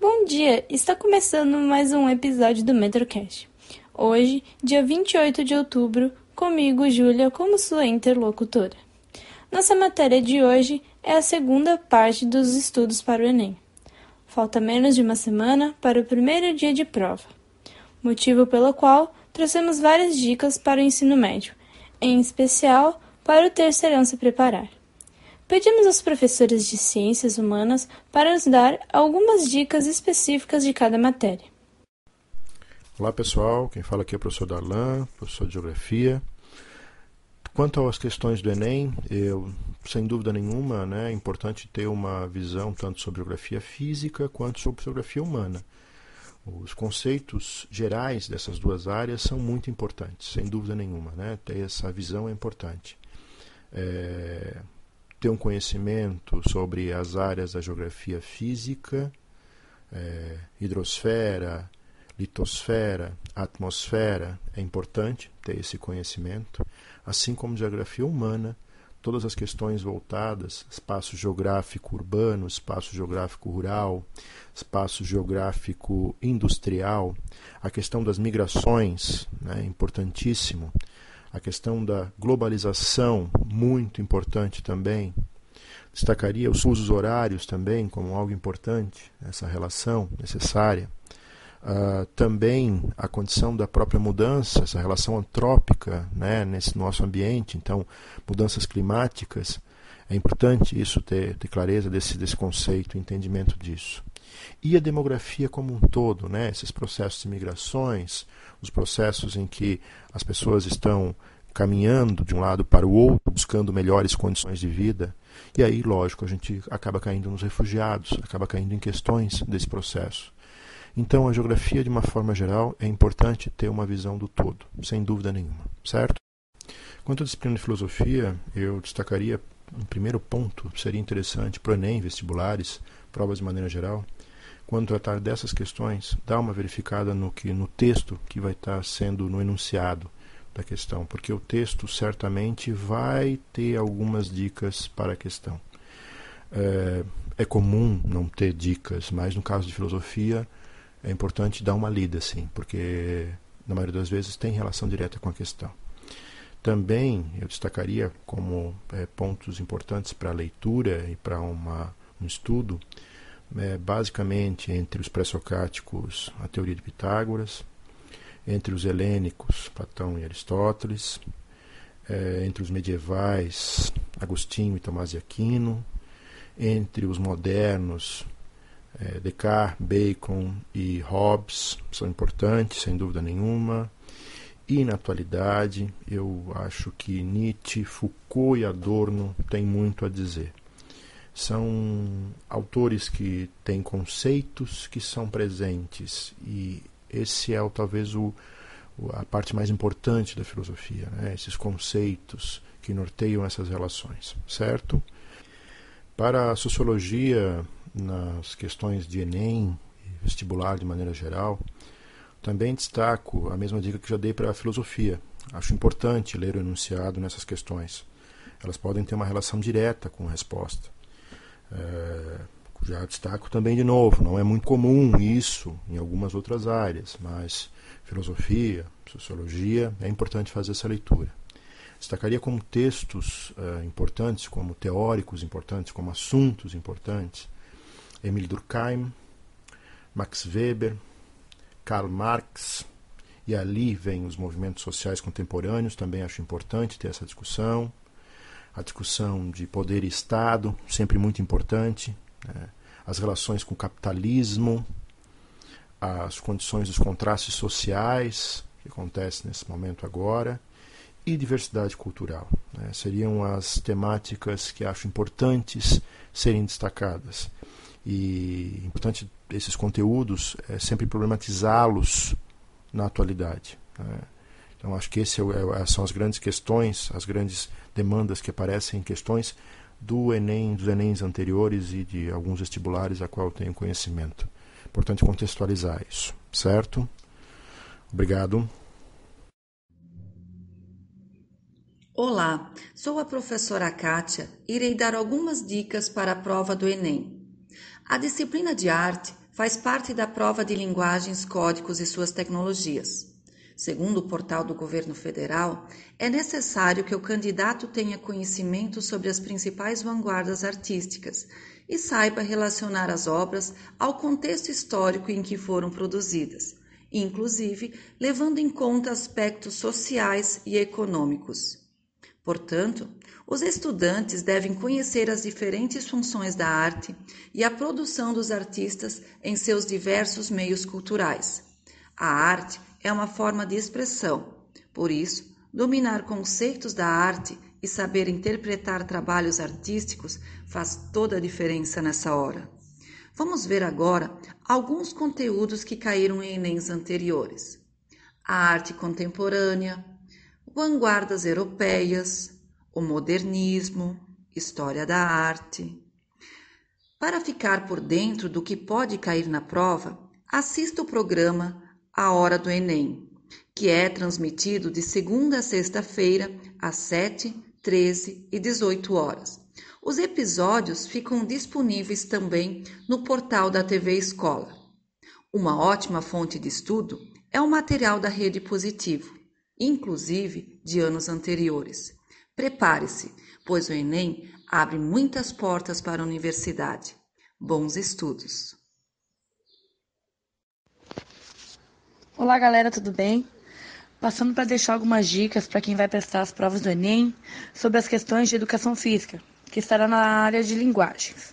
Bom dia! Está começando mais um episódio do Metrocast. Hoje, dia 28 de outubro, comigo, Júlia, como sua interlocutora. Nossa matéria de hoje é a segunda parte dos estudos para o Enem. Falta menos de uma semana para o primeiro dia de prova, motivo pelo qual trouxemos várias dicas para o ensino médio, em especial para o terceirão se preparar. Pedimos aos professores de ciências humanas para nos dar algumas dicas específicas de cada matéria. Olá pessoal, quem fala aqui é o professor Darlan, professor de Geografia. Quanto às questões do Enem, eu, sem dúvida nenhuma, né, é importante ter uma visão tanto sobre geografia física quanto sobre geografia humana. Os conceitos gerais dessas duas áreas são muito importantes, sem dúvida nenhuma. Né? Ter essa visão é importante. É, ter um conhecimento sobre as áreas da geografia física, é, hidrosfera, litosfera, atmosfera, é importante ter esse conhecimento, assim como geografia humana, todas as questões voltadas, espaço geográfico urbano, espaço geográfico rural, espaço geográfico industrial, a questão das migrações, né, importantíssimo, a questão da globalização, muito importante também. Destacaria os usos horários também como algo importante, essa relação necessária. Uh, também a condição da própria mudança, essa relação antrópica né, nesse nosso ambiente, então, mudanças climáticas. É importante isso ter, ter clareza desse, desse conceito, entendimento disso. E a demografia como um todo, né? esses processos de migrações, os processos em que as pessoas estão caminhando de um lado para o outro, buscando melhores condições de vida. E aí, lógico, a gente acaba caindo nos refugiados, acaba caindo em questões desse processo. Então, a geografia, de uma forma geral, é importante ter uma visão do todo, sem dúvida nenhuma, certo? Quanto à disciplina de filosofia, eu destacaria, um primeiro ponto, seria interessante para o Enem, vestibulares, provas de maneira geral, quando tratar dessas questões, dar uma verificada no que no texto que vai estar sendo no enunciado da questão, porque o texto certamente vai ter algumas dicas para a questão. É, é comum não ter dicas, mas no caso de filosofia é importante dar uma lida, sim, porque na maioria das vezes tem relação direta com a questão. Também eu destacaria como é, pontos importantes para a leitura e para uma, um estudo é, basicamente entre os pré-socráticos a teoria de Pitágoras, entre os helênicos Platão e Aristóteles, é, entre os medievais Agostinho e Tomás de Aquino, entre os modernos é, Descartes, Bacon e Hobbes são importantes, sem dúvida nenhuma. E na atualidade, eu acho que Nietzsche, Foucault e Adorno têm muito a dizer são autores que têm conceitos que são presentes e esse é talvez o, a parte mais importante da filosofia, né? esses conceitos que norteiam essas relações, certo? Para a sociologia, nas questões de Enem, vestibular de maneira geral, também destaco a mesma dica que já dei para a filosofia. Acho importante ler o enunciado nessas questões. Elas podem ter uma relação direta com a resposta. É, já destaco também de novo, não é muito comum isso em algumas outras áreas, mas filosofia, sociologia, é importante fazer essa leitura. Destacaria como textos é, importantes, como teóricos importantes, como assuntos importantes, Emile Durkheim, Max Weber, Karl Marx, e ali vem os movimentos sociais contemporâneos, também acho importante ter essa discussão a discussão de poder e Estado, sempre muito importante, né? as relações com o capitalismo, as condições dos contrastes sociais, que acontece nesse momento agora, e diversidade cultural. Né? Seriam as temáticas que acho importantes serem destacadas. E importante esses conteúdos é sempre problematizá-los na atualidade. Né? Então acho que esse é, é, são as grandes questões, as grandes demandas que aparecem em questões do Enem, dos Enems anteriores e de alguns vestibulares a qual eu tenho conhecimento. Importante contextualizar isso, certo? Obrigado. Olá, sou a professora Kátia e irei dar algumas dicas para a prova do Enem. A disciplina de arte faz parte da prova de linguagens, códigos e suas tecnologias. Segundo o portal do governo federal, é necessário que o candidato tenha conhecimento sobre as principais vanguardas artísticas e saiba relacionar as obras ao contexto histórico em que foram produzidas, inclusive levando em conta aspectos sociais e econômicos. Portanto, os estudantes devem conhecer as diferentes funções da arte e a produção dos artistas em seus diversos meios culturais. A arte é uma forma de expressão. Por isso, dominar conceitos da arte e saber interpretar trabalhos artísticos faz toda a diferença nessa hora. Vamos ver agora alguns conteúdos que caíram em Enems anteriores: a arte contemporânea, vanguardas europeias, o modernismo, história da arte. Para ficar por dentro do que pode cair na prova, assista o programa a hora do Enem, que é transmitido de segunda a sexta-feira, às 7, 13 e 18 horas. Os episódios ficam disponíveis também no portal da TV Escola. Uma ótima fonte de estudo é o material da Rede Positivo, inclusive de anos anteriores. Prepare-se, pois o Enem abre muitas portas para a universidade. Bons estudos! Olá, galera, tudo bem? Passando para deixar algumas dicas para quem vai prestar as provas do Enem sobre as questões de educação física, que estará na área de linguagens.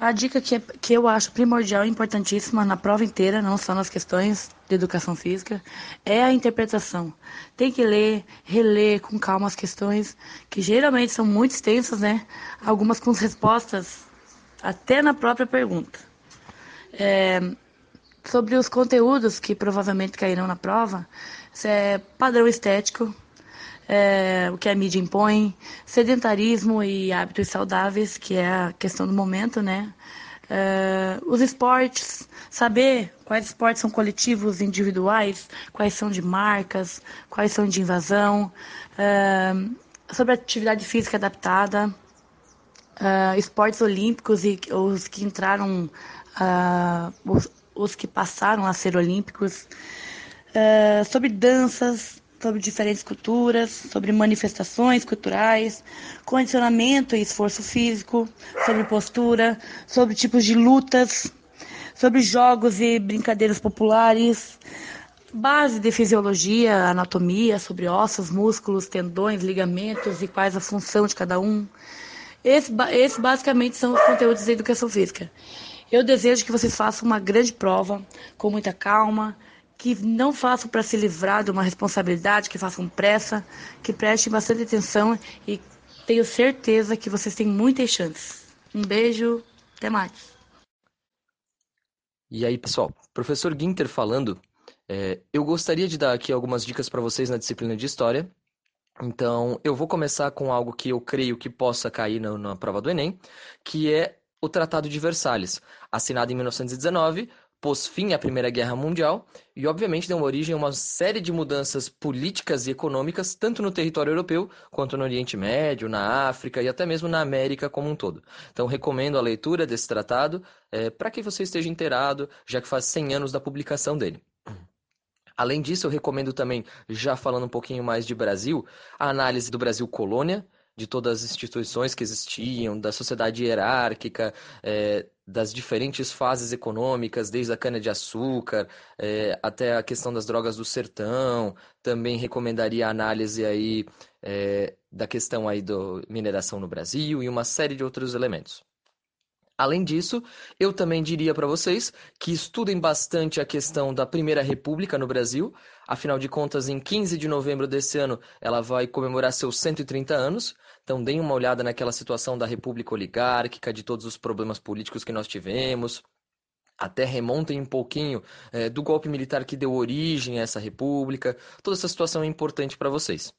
A dica que, é, que eu acho primordial e importantíssima na prova inteira, não só nas questões de educação física, é a interpretação. Tem que ler, reler com calma as questões, que geralmente são muito extensas, né? Algumas com respostas até na própria pergunta. É, sobre os conteúdos que provavelmente cairão na prova, é padrão estético, é, o que a mídia impõe, sedentarismo e hábitos saudáveis, que é a questão do momento, né? É, os esportes, saber quais esportes são coletivos, individuais, quais são de marcas, quais são de invasão, é, sobre atividade física adaptada, é, esportes olímpicos e os que entraram, os, os que passaram a ser olímpicos, uh, sobre danças, sobre diferentes culturas, sobre manifestações culturais, condicionamento e esforço físico, sobre postura, sobre tipos de lutas, sobre jogos e brincadeiras populares, base de fisiologia, anatomia, sobre ossos, músculos, tendões, ligamentos e quais a função de cada um. Esses, esse basicamente são os conteúdos da educação física. Eu desejo que vocês façam uma grande prova, com muita calma, que não façam para se livrar de uma responsabilidade, que façam pressa, que prestem bastante atenção e tenho certeza que vocês têm muitas chances. Um beijo, até mais. E aí, pessoal, professor Ginter falando. É, eu gostaria de dar aqui algumas dicas para vocês na disciplina de História. Então, eu vou começar com algo que eu creio que possa cair na, na prova do Enem, que é o Tratado de Versalhes, assinado em 1919, pôs fim à Primeira Guerra Mundial e, obviamente, deu origem a uma série de mudanças políticas e econômicas, tanto no território europeu quanto no Oriente Médio, na África e até mesmo na América como um todo. Então, recomendo a leitura desse tratado é, para que você esteja inteirado, já que faz 100 anos da publicação dele. Além disso, eu recomendo também, já falando um pouquinho mais de Brasil, a análise do Brasil Colônia, de todas as instituições que existiam, da sociedade hierárquica, é, das diferentes fases econômicas, desde a cana-de-açúcar é, até a questão das drogas do sertão. Também recomendaria a análise aí é, da questão aí da mineração no Brasil e uma série de outros elementos. Além disso, eu também diria para vocês que estudem bastante a questão da Primeira República no Brasil. Afinal de contas, em 15 de novembro desse ano, ela vai comemorar seus 130 anos. Então, deem uma olhada naquela situação da República Oligárquica, de todos os problemas políticos que nós tivemos. Até remontem um pouquinho é, do golpe militar que deu origem a essa república. Toda essa situação é importante para vocês.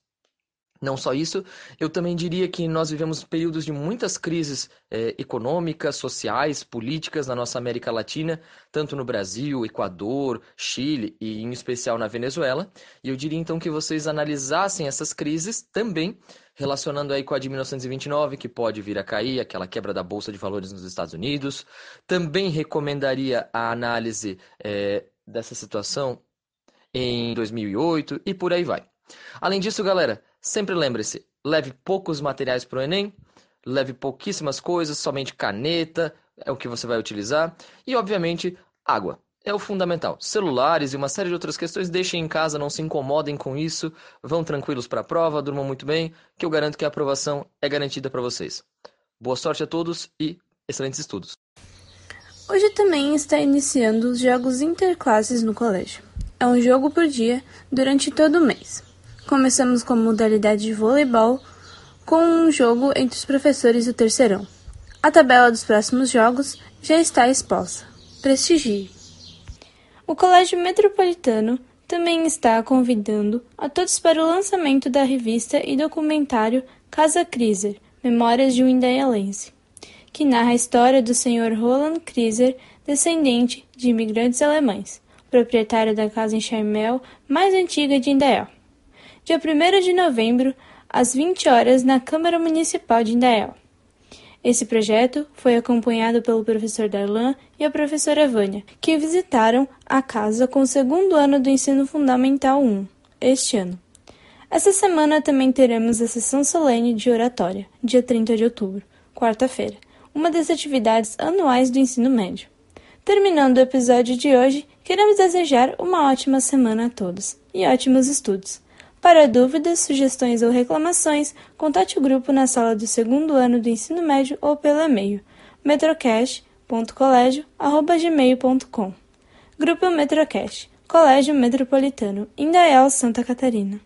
Não só isso, eu também diria que nós vivemos períodos de muitas crises eh, econômicas, sociais, políticas na nossa América Latina, tanto no Brasil, Equador, Chile e em especial na Venezuela. E eu diria então que vocês analisassem essas crises também relacionando aí com a de 1929, que pode vir a cair, aquela quebra da Bolsa de Valores nos Estados Unidos. Também recomendaria a análise é, dessa situação em 2008 e por aí vai. Além disso, galera, sempre lembre-se, leve poucos materiais para o Enem, leve pouquíssimas coisas, somente caneta é o que você vai utilizar e, obviamente, água. É o fundamental. Celulares e uma série de outras questões, deixem em casa, não se incomodem com isso, vão tranquilos para a prova, durmam muito bem, que eu garanto que a aprovação é garantida para vocês. Boa sorte a todos e excelentes estudos. Hoje também está iniciando os jogos interclasses no colégio. É um jogo por dia durante todo o mês. Começamos com a modalidade de voleibol, com um jogo entre os professores do terceirão. A tabela dos próximos jogos já está exposta. Prestigie! O Colégio Metropolitano também está convidando a todos para o lançamento da revista e documentário Casa Kriser, Memórias de um Indaialense, que narra a história do Sr. Roland Kriser, descendente de imigrantes alemães proprietário da casa em Charmel mais antiga de Indaial. Dia 1 de novembro, às 20 horas, na Câmara Municipal de Indaial. Esse projeto foi acompanhado pelo professor Darlan e a professora Vânia, que visitaram a casa com o segundo ano do ensino fundamental 1, este ano. Essa semana também teremos a sessão solene de oratória, dia 30 de outubro, quarta-feira, uma das atividades anuais do ensino médio. Terminando o episódio de hoje, queremos desejar uma ótima semana a todos e ótimos estudos. Para dúvidas, sugestões ou reclamações, contate o grupo na sala do segundo ano do ensino médio ou pelo e-mail metrocast.colégio.gmail.com Grupo Metrocast, Colégio Metropolitano, Indaial, Santa Catarina.